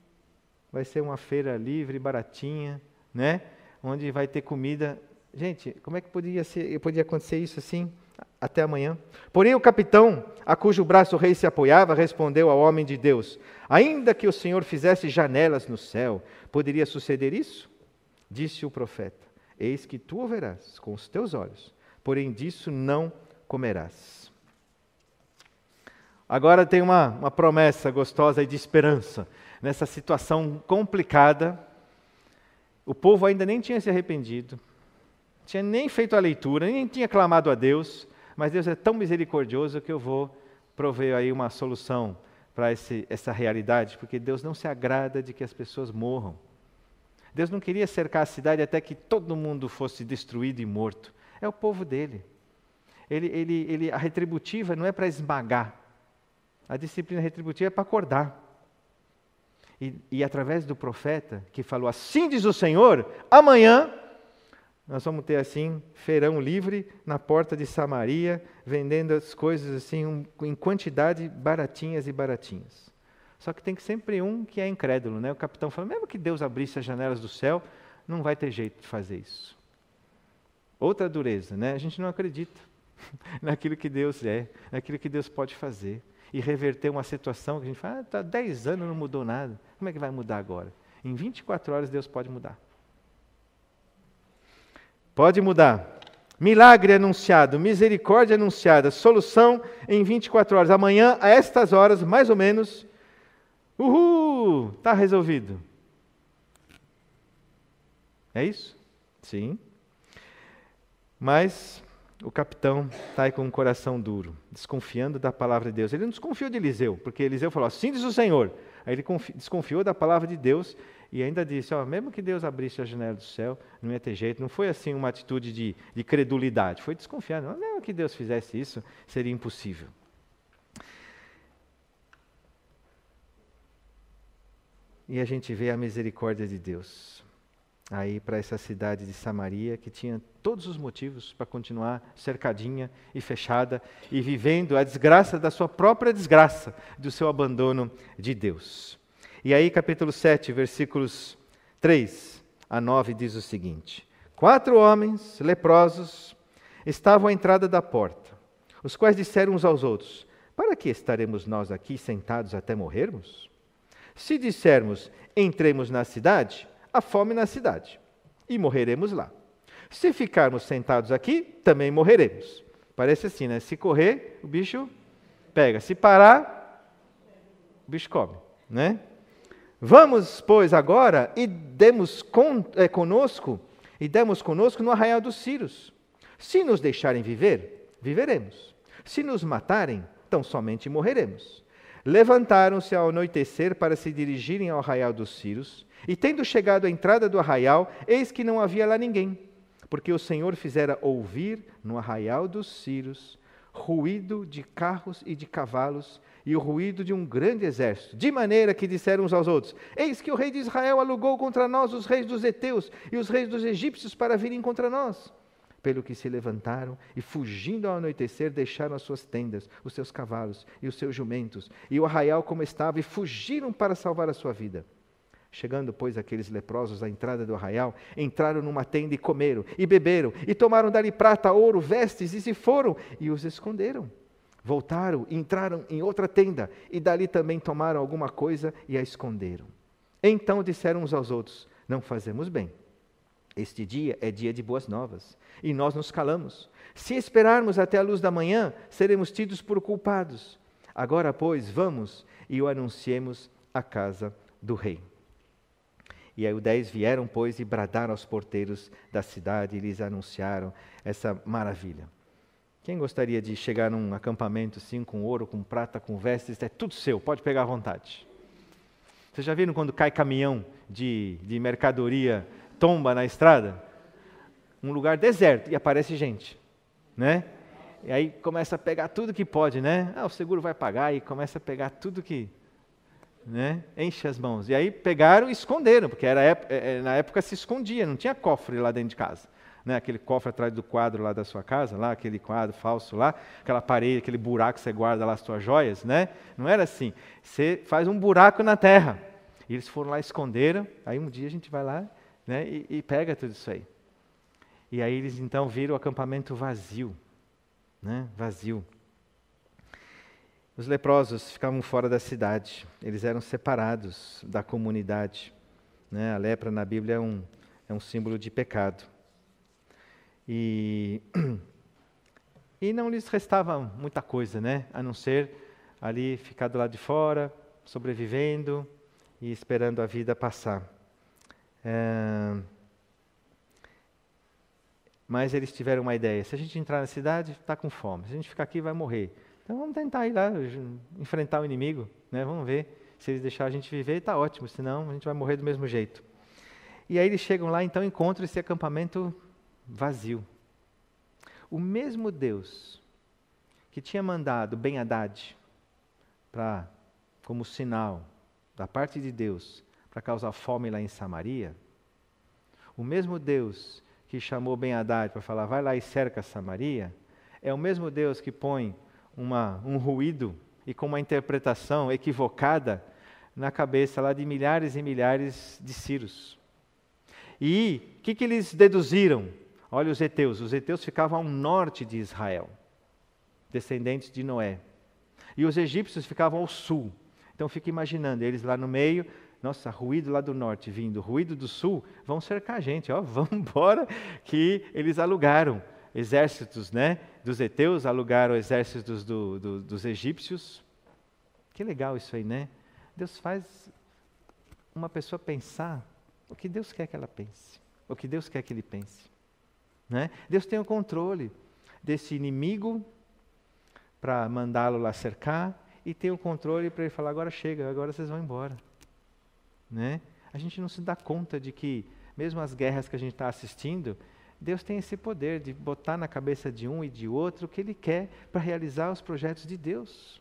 vai ser uma feira livre, baratinha, né? Onde vai ter comida. Gente, como é que podia, ser, podia acontecer isso assim? Até amanhã. Porém, o capitão, a cujo braço o rei se apoiava, respondeu ao homem de Deus: Ainda que o Senhor fizesse janelas no céu, poderia suceder isso? Disse o profeta: Eis que tu o verás com os teus olhos, porém disso não comerás. Agora tem uma, uma promessa gostosa de esperança. Nessa situação complicada, o povo ainda nem tinha se arrependido, tinha nem feito a leitura, nem tinha clamado a Deus, mas Deus é tão misericordioso que eu vou prover aí uma solução para essa realidade, porque Deus não se agrada de que as pessoas morram. Deus não queria cercar a cidade até que todo mundo fosse destruído e morto. É o povo dele. ele, ele, ele, a retributiva não é para esmagar. A disciplina retributiva é para acordar. E, e através do profeta que falou: Assim diz o Senhor, amanhã nós vamos ter assim feirão livre na porta de Samaria, vendendo as coisas assim um, em quantidade baratinhas e baratinhas. Só que tem que sempre um que é incrédulo, né? O capitão fala: mesmo que Deus abrisse as janelas do céu, não vai ter jeito de fazer isso. Outra dureza, né? A gente não acredita naquilo que Deus é, naquilo que Deus pode fazer e reverter uma situação que a gente fala, ah, está 10 anos não mudou nada, como é que vai mudar agora? Em 24 horas Deus pode mudar. Pode mudar. Milagre anunciado, misericórdia anunciada, solução em 24 horas. Amanhã, a estas horas, mais ou menos, uhul, está resolvido. É isso? Sim. Mas o capitão está aí com um coração duro, desconfiando da palavra de Deus. Ele não desconfiou de Eliseu, porque Eliseu falou: Assim diz o Senhor. Aí ele desconfiou da palavra de Deus e ainda disse: ó, mesmo que Deus abrisse a janela do céu, não ia ter jeito. Não foi assim uma atitude de, de credulidade, foi desconfiar. Não, mesmo que Deus fizesse isso, seria impossível. E a gente vê a misericórdia de Deus aí para essa cidade de Samaria, que tinha todos os motivos para continuar cercadinha e fechada e vivendo a desgraça da sua própria desgraça, do seu abandono de Deus. E aí, capítulo 7, versículos 3 a 9, diz o seguinte: Quatro homens leprosos estavam à entrada da porta, os quais disseram uns aos outros: Para que estaremos nós aqui sentados até morrermos? Se dissermos, entremos na cidade, há fome na cidade, e morreremos lá. Se ficarmos sentados aqui, também morreremos. Parece assim, né? Se correr, o bicho pega. Se parar, o bicho come, né? Vamos, pois, agora e demos con, é, conosco, e demos conosco no arraial dos Círios. Se nos deixarem viver, viveremos. Se nos matarem, tão somente morreremos. Levantaram-se ao anoitecer para se dirigirem ao arraial dos Círios, e tendo chegado à entrada do arraial, eis que não havia lá ninguém, porque o Senhor fizera ouvir no arraial dos Círios ruído de carros e de cavalos e o ruído de um grande exército, de maneira que disseram uns aos outros: Eis que o rei de Israel alugou contra nós os reis dos heteus e os reis dos egípcios para virem contra nós. Pelo que se levantaram e, fugindo ao anoitecer, deixaram as suas tendas, os seus cavalos e os seus jumentos, e o arraial como estava, e fugiram para salvar a sua vida. Chegando, pois, aqueles leprosos à entrada do arraial, entraram numa tenda e comeram, e beberam, e tomaram dali prata, ouro, vestes, e se foram, e os esconderam. Voltaram, entraram em outra tenda e dali também tomaram alguma coisa e a esconderam. Então disseram uns aos outros: Não fazemos bem. Este dia é dia de boas novas e nós nos calamos. Se esperarmos até a luz da manhã, seremos tidos por culpados. Agora, pois, vamos e o anunciemos à casa do rei. E aí os dez vieram, pois, e bradaram aos porteiros da cidade e lhes anunciaram essa maravilha. Quem gostaria de chegar num acampamento assim, com ouro, com prata, com vestes, é tudo seu, pode pegar à vontade. Vocês já viram quando cai caminhão de, de mercadoria, tomba na estrada? Um lugar deserto e aparece gente, né? E aí começa a pegar tudo que pode, né? Ah, o seguro vai pagar e começa a pegar tudo que, né? Enche as mãos. E aí pegaram e esconderam, porque era, é, é, na época se escondia, não tinha cofre lá dentro de casa né, aquele cofre atrás do quadro lá da sua casa, lá aquele quadro falso lá, aquela parede, aquele buraco que você guarda lá as suas joias, né? Não era assim. Você faz um buraco na terra. E eles foram lá, esconderam. Aí um dia a gente vai lá né, e, e pega tudo isso aí. E aí eles então viram o acampamento vazio, né? Vazio. Os leprosos ficavam fora da cidade. Eles eram separados da comunidade. Né? A lepra na Bíblia é um, é um símbolo de pecado. E, e não lhes restava muita coisa, né? A não ser ali ficar do lado de fora, sobrevivendo e esperando a vida passar. É... Mas eles tiveram uma ideia: se a gente entrar na cidade, está com fome. Se a gente ficar aqui, vai morrer. Então vamos tentar ir lá, enfrentar o inimigo, né? Vamos ver. Se eles deixarem a gente viver, está ótimo. Senão a gente vai morrer do mesmo jeito. E aí eles chegam lá, então encontram esse acampamento vazio. O mesmo Deus que tinha mandado Ben Haddad para como sinal da parte de Deus para causar fome lá em Samaria, o mesmo Deus que chamou Ben Haddad para falar, vai lá e cerca Samaria, é o mesmo Deus que põe uma, um ruído e com uma interpretação equivocada na cabeça lá de milhares e milhares de Círios. E o que, que eles deduziram? Olha os heteus. Os heteus ficavam ao norte de Israel, descendentes de Noé. E os egípcios ficavam ao sul. Então fica imaginando, eles lá no meio, nossa, ruído lá do norte vindo, ruído do sul, vão cercar a gente, ó, vamos embora, que eles alugaram exércitos né, dos heteus, alugaram exércitos do, do, dos egípcios. Que legal isso aí, né? Deus faz uma pessoa pensar o que Deus quer que ela pense, o que Deus quer que ele pense. Né? Deus tem o controle desse inimigo para mandá-lo lá cercar e tem o controle para ele falar: agora chega, agora vocês vão embora. Né? A gente não se dá conta de que, mesmo as guerras que a gente está assistindo, Deus tem esse poder de botar na cabeça de um e de outro o que Ele quer para realizar os projetos de Deus.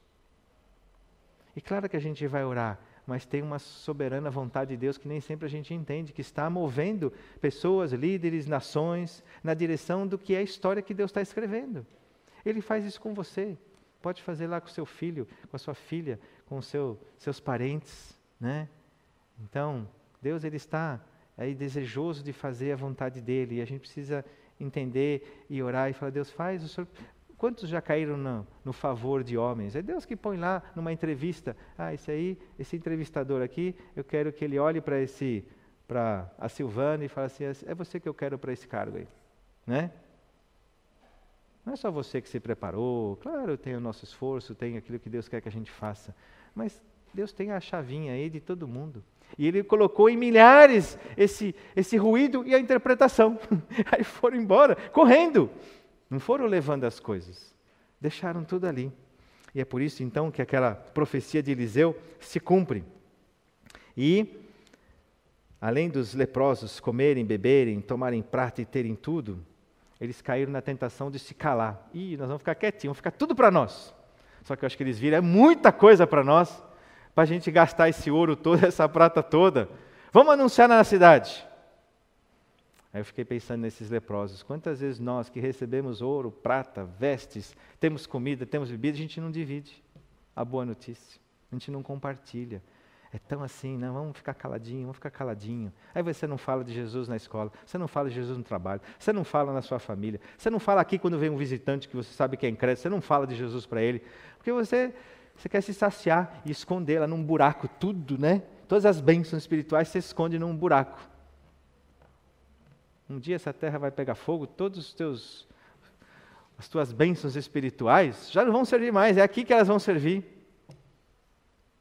E claro que a gente vai orar, mas tem uma soberana vontade de Deus que nem sempre a gente entende, que está movendo pessoas, líderes, nações, na direção do que é a história que Deus está escrevendo. Ele faz isso com você. Pode fazer lá com seu filho, com a sua filha, com seu, seus parentes, né? Então, Deus ele está aí desejoso de fazer a vontade dele e a gente precisa entender e orar e falar: Deus, faz o Senhor. Quantos já caíram no, no, favor de homens? É Deus que põe lá numa entrevista. Ah, esse aí, esse entrevistador aqui, eu quero que ele olhe para esse, para a Silvana e fale assim: é você que eu quero para esse cargo aí, né? Não é só você que se preparou. Claro, tem o nosso esforço, tem aquilo que Deus quer que a gente faça, mas Deus tem a chavinha aí de todo mundo. E ele colocou em milhares esse, esse ruído e a interpretação. Aí foram embora, correndo. Não foram levando as coisas. Deixaram tudo ali. E é por isso então que aquela profecia de Eliseu se cumpre. E, além dos leprosos comerem, beberem, tomarem prata e terem tudo, eles caíram na tentação de se calar. Ih, nós vamos ficar quietinhos, vamos ficar tudo para nós. Só que eu acho que eles viram, é muita coisa para nós para a gente gastar esse ouro todo, essa prata toda. Vamos anunciar na cidade. Aí eu fiquei pensando nesses leprosos. Quantas vezes nós que recebemos ouro, prata, vestes, temos comida, temos bebida, a gente não divide a boa notícia. A gente não compartilha. É tão assim, não, vamos ficar caladinho, vamos ficar caladinho. Aí você não fala de Jesus na escola, você não fala de Jesus no trabalho, você não fala na sua família, você não fala aqui quando vem um visitante que você sabe que é incrédulo, você não fala de Jesus para ele, porque você você quer se saciar e esconder lá num buraco tudo, né? Todas as bênçãos espirituais se esconde num buraco. Um dia essa terra vai pegar fogo, todos os teus as tuas bênçãos espirituais já não vão servir mais, é aqui que elas vão servir.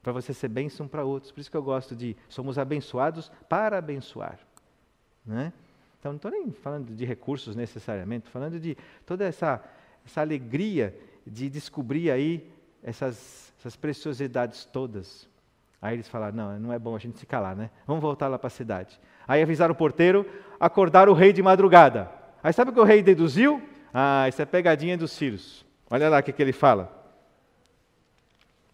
Para você ser bênção para outros. Por isso que eu gosto de somos abençoados para abençoar. Né? Então não estou nem falando de recursos necessariamente, estou falando de toda essa, essa alegria de descobrir aí essas, essas preciosidades todas. Aí eles falaram: não, não é bom a gente se calar, né? Vamos voltar lá para a cidade. Aí avisaram o porteiro, acordaram o rei de madrugada. Aí sabe o que o rei deduziu? Ah, isso é pegadinha dos filhos. Olha lá o que, que ele fala.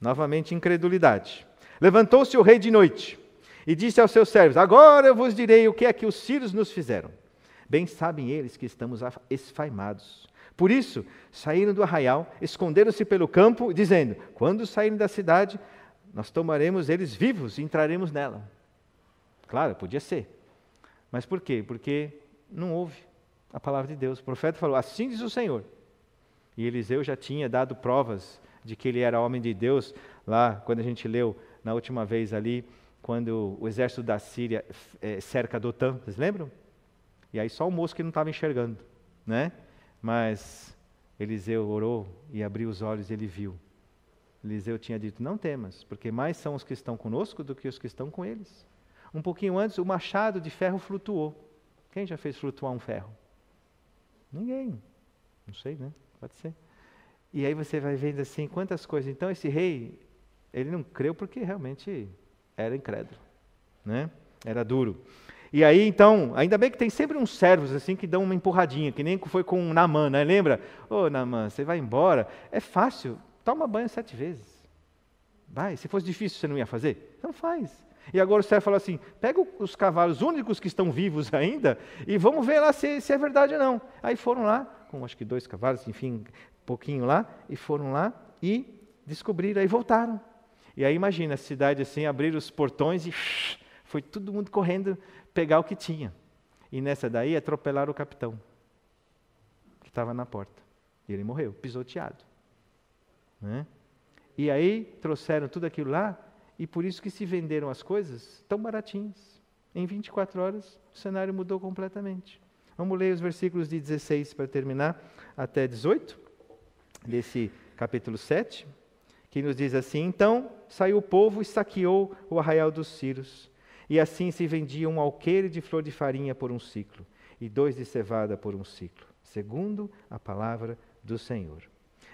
Novamente, incredulidade. Levantou-se o rei de noite e disse aos seus servos: Agora eu vos direi o que é que os sírios nos fizeram. Bem sabem eles que estamos esfaimados. Por isso, saíram do arraial, esconderam-se pelo campo, dizendo: Quando saírem da cidade, nós tomaremos eles vivos e entraremos nela. Claro, podia ser. Mas por quê? Porque não houve a palavra de Deus. O profeta falou: Assim diz o Senhor. E Eliseu já tinha dado provas de que ele era homem de Deus, lá quando a gente leu na última vez ali, quando o exército da Síria é, cerca Dotã, vocês lembram? E aí só o moço que não estava enxergando, né? Mas Eliseu orou e abriu os olhos e ele viu. Eliseu tinha dito: Não temas, porque mais são os que estão conosco do que os que estão com eles. Um pouquinho antes, o machado de ferro flutuou. Quem já fez flutuar um ferro? Ninguém. Não sei, né? Pode ser. E aí você vai vendo assim quantas coisas. Então esse rei, ele não creu porque realmente era incrédulo, né? Era duro. E aí, então, ainda bem que tem sempre uns servos assim que dão uma empurradinha, que nem foi com o Naman, né? Lembra? Ô, oh, Naman, você vai embora. É fácil, toma banho sete vezes. Vai, se fosse difícil, você não ia fazer? Então faz. E agora o servo falou assim: pega os cavalos únicos que estão vivos ainda e vamos ver lá se, se é verdade ou não. Aí foram lá, com acho que dois cavalos, enfim, pouquinho lá, e foram lá e descobriram, aí voltaram. E aí imagina a cidade assim, abrir os portões e foi todo mundo correndo pegar o que tinha. E nessa daí atropelaram o capitão, que estava na porta. E ele morreu, pisoteado. Né? E aí trouxeram tudo aquilo lá, e por isso que se venderam as coisas tão baratinhas. Em 24 horas, o cenário mudou completamente. Vamos ler os versículos de 16 para terminar até 18, desse capítulo 7, que nos diz assim: Então saiu o povo e saqueou o arraial dos Círios e assim se vendia um alqueire de flor de farinha por um ciclo, e dois de cevada por um ciclo, segundo a palavra do Senhor.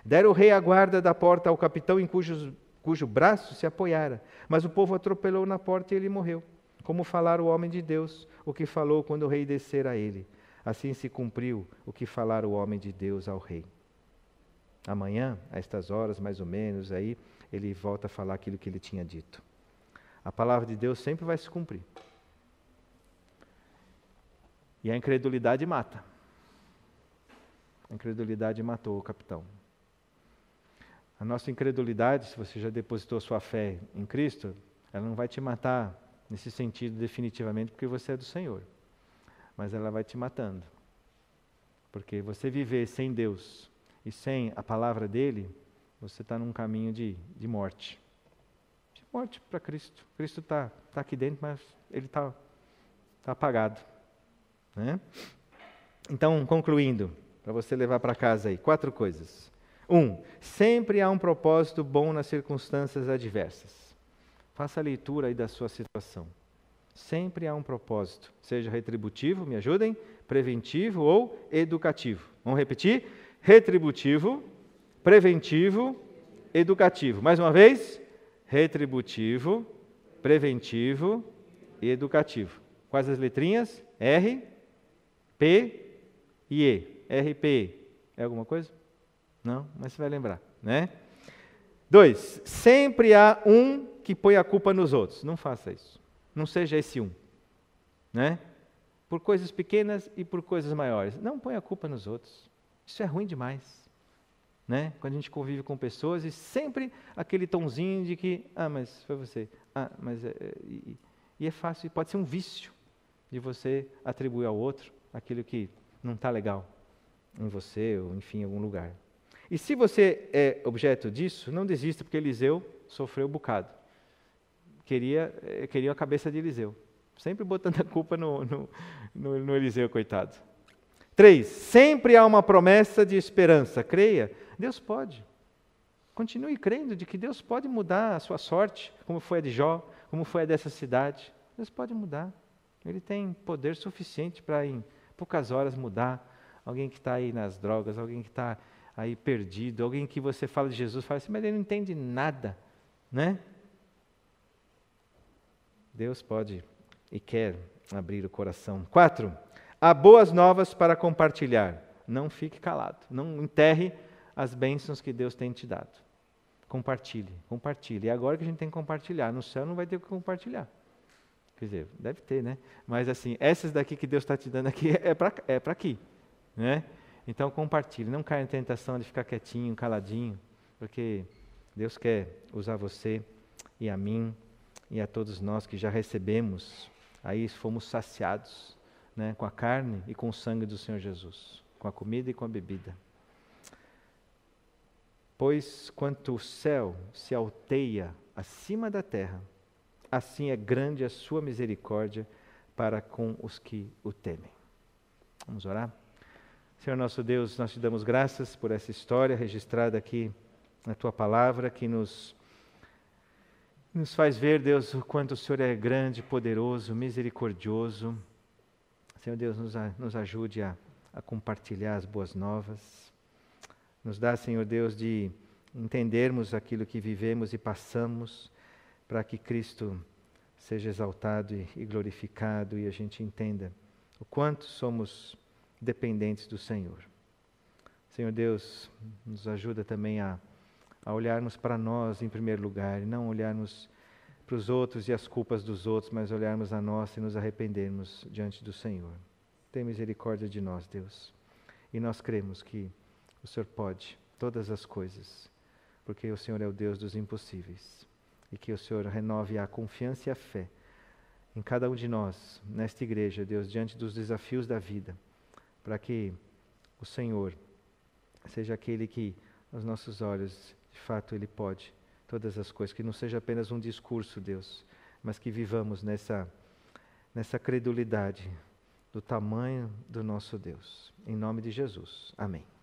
Deram o rei a guarda da porta ao capitão em cujos, cujo braço se apoiara, mas o povo atropelou na porta e ele morreu. Como falara o homem de Deus, o que falou quando o rei descer a ele. Assim se cumpriu o que falara o homem de Deus ao rei. Amanhã, a estas horas mais ou menos, aí ele volta a falar aquilo que ele tinha dito a palavra de Deus sempre vai se cumprir. E a incredulidade mata. A incredulidade matou o capitão. A nossa incredulidade, se você já depositou sua fé em Cristo, ela não vai te matar nesse sentido definitivamente porque você é do Senhor. Mas ela vai te matando. Porque você viver sem Deus e sem a palavra dele, você está num caminho de, de morte morte para Cristo. Cristo está tá aqui dentro, mas ele está tá apagado. Né? Então, concluindo, para você levar para casa aí, quatro coisas. Um, sempre há um propósito bom nas circunstâncias adversas. Faça a leitura aí da sua situação. Sempre há um propósito, seja retributivo, me ajudem, preventivo ou educativo. Vamos repetir? Retributivo, preventivo, educativo. Mais uma vez? Retributivo, preventivo e educativo. Quais as letrinhas? R, P e E. R, P. É alguma coisa? Não, mas você vai lembrar, né? Dois, sempre há um que põe a culpa nos outros. Não faça isso. Não seja esse um, né? Por coisas pequenas e por coisas maiores. Não põe a culpa nos outros. Isso é ruim demais né? Quando a gente convive com pessoas e sempre aquele tonzinho de que, ah, mas foi você, ah, mas é, é e, e, é fácil, pode ser um vício de você atribuir ao outro aquilo que não está legal em você ou enfim em algum lugar. E se você é objeto disso, não desista porque Eliseu sofreu um bocado. Queria, é, queria a cabeça de Eliseu, sempre botando a culpa no, no, no, no Eliseu, coitado. Três, sempre há uma promessa de esperança. Creia Deus pode. Continue crendo de que Deus pode mudar a sua sorte, como foi a de Jó, como foi a dessa cidade. Deus pode mudar. Ele tem poder suficiente para, em poucas horas, mudar alguém que está aí nas drogas, alguém que está aí perdido, alguém que você fala de Jesus, fala assim, mas ele não entende nada, né? Deus pode e quer abrir o coração. Quatro, há boas novas para compartilhar. Não fique calado, não enterre as bênçãos que Deus tem te dado. Compartilhe, compartilhe. E agora que a gente tem que compartilhar. No céu não vai ter o que compartilhar. Quer dizer, deve ter, né? Mas assim, essas daqui que Deus está te dando aqui é para é aqui. Né? Então compartilhe. Não caia em tentação de ficar quietinho, caladinho. Porque Deus quer usar você e a mim e a todos nós que já recebemos. Aí fomos saciados né, com a carne e com o sangue do Senhor Jesus. Com a comida e com a bebida. Pois quanto o céu se alteia acima da terra, assim é grande a sua misericórdia para com os que o temem. Vamos orar? Senhor nosso Deus, nós te damos graças por essa história registrada aqui na tua palavra, que nos, nos faz ver, Deus, o quanto o Senhor é grande, poderoso, misericordioso. Senhor Deus, nos, nos ajude a, a compartilhar as boas novas nos dá, Senhor Deus, de entendermos aquilo que vivemos e passamos, para que Cristo seja exaltado e glorificado e a gente entenda o quanto somos dependentes do Senhor. Senhor Deus, nos ajuda também a, a olharmos para nós em primeiro lugar e não olharmos para os outros e as culpas dos outros, mas olharmos a nós e nos arrependermos diante do Senhor. Tem misericórdia de nós, Deus. E nós cremos que o Senhor pode todas as coisas, porque o Senhor é o Deus dos impossíveis. E que o Senhor renove a confiança e a fé em cada um de nós, nesta igreja, Deus, diante dos desafios da vida, para que o Senhor seja aquele que, aos nossos olhos, de fato, Ele pode todas as coisas, que não seja apenas um discurso, Deus, mas que vivamos nessa, nessa credulidade do tamanho do nosso Deus. Em nome de Jesus. Amém.